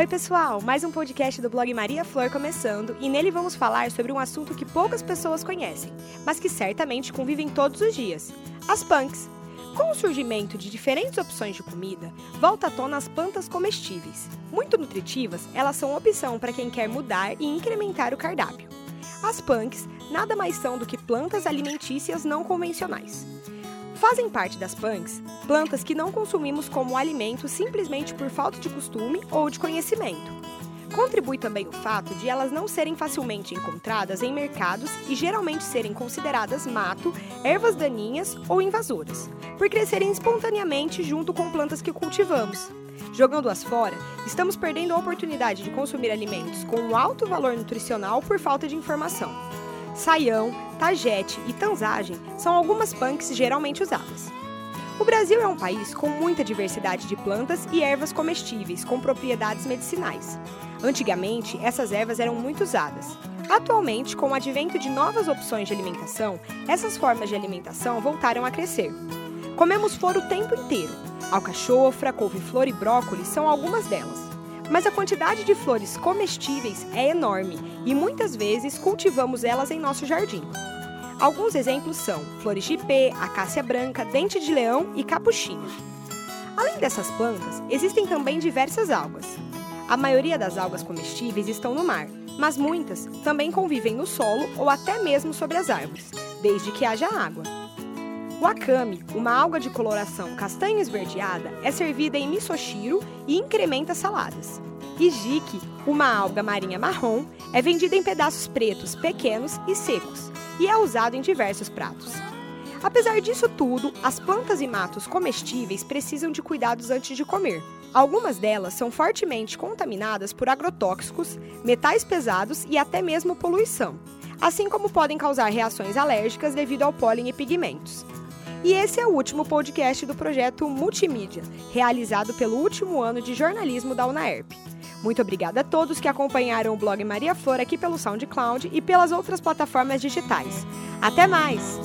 Oi, pessoal! Mais um podcast do blog Maria Flor começando e nele vamos falar sobre um assunto que poucas pessoas conhecem, mas que certamente convivem todos os dias: as punks. Com o surgimento de diferentes opções de comida, volta à tona as plantas comestíveis. Muito nutritivas, elas são opção para quem quer mudar e incrementar o cardápio. As punks nada mais são do que plantas alimentícias não convencionais. Fazem parte das punks plantas que não consumimos como alimento simplesmente por falta de costume ou de conhecimento. Contribui também o fato de elas não serem facilmente encontradas em mercados e geralmente serem consideradas mato, ervas daninhas ou invasoras, por crescerem espontaneamente junto com plantas que cultivamos. Jogando-as fora, estamos perdendo a oportunidade de consumir alimentos com um alto valor nutricional por falta de informação. Saião, tagete e tanzagem são algumas punks geralmente usadas. O Brasil é um país com muita diversidade de plantas e ervas comestíveis com propriedades medicinais. Antigamente, essas ervas eram muito usadas. Atualmente, com o advento de novas opções de alimentação, essas formas de alimentação voltaram a crescer. Comemos flor o tempo inteiro. Alcachofra, couve-flor e brócolis são algumas delas mas a quantidade de flores comestíveis é enorme e muitas vezes cultivamos elas em nosso jardim. Alguns exemplos são flores de ipê, acácia branca, dente de leão e capuchinha. Além dessas plantas, existem também diversas algas. A maioria das algas comestíveis estão no mar, mas muitas também convivem no solo ou até mesmo sobre as árvores, desde que haja água. O akami, uma alga de coloração castanho esverdeada, é servida em misoshiro e incrementa saladas. Hijiki, uma alga marinha marrom, é vendida em pedaços pretos, pequenos e secos, e é usado em diversos pratos. Apesar disso tudo, as plantas e matos comestíveis precisam de cuidados antes de comer. Algumas delas são fortemente contaminadas por agrotóxicos, metais pesados e até mesmo poluição, assim como podem causar reações alérgicas devido ao pólen e pigmentos. E esse é o último podcast do projeto Multimídia, realizado pelo último ano de jornalismo da UNAERP. Muito obrigada a todos que acompanharam o blog Maria Flor aqui pelo SoundCloud e pelas outras plataformas digitais. Até mais!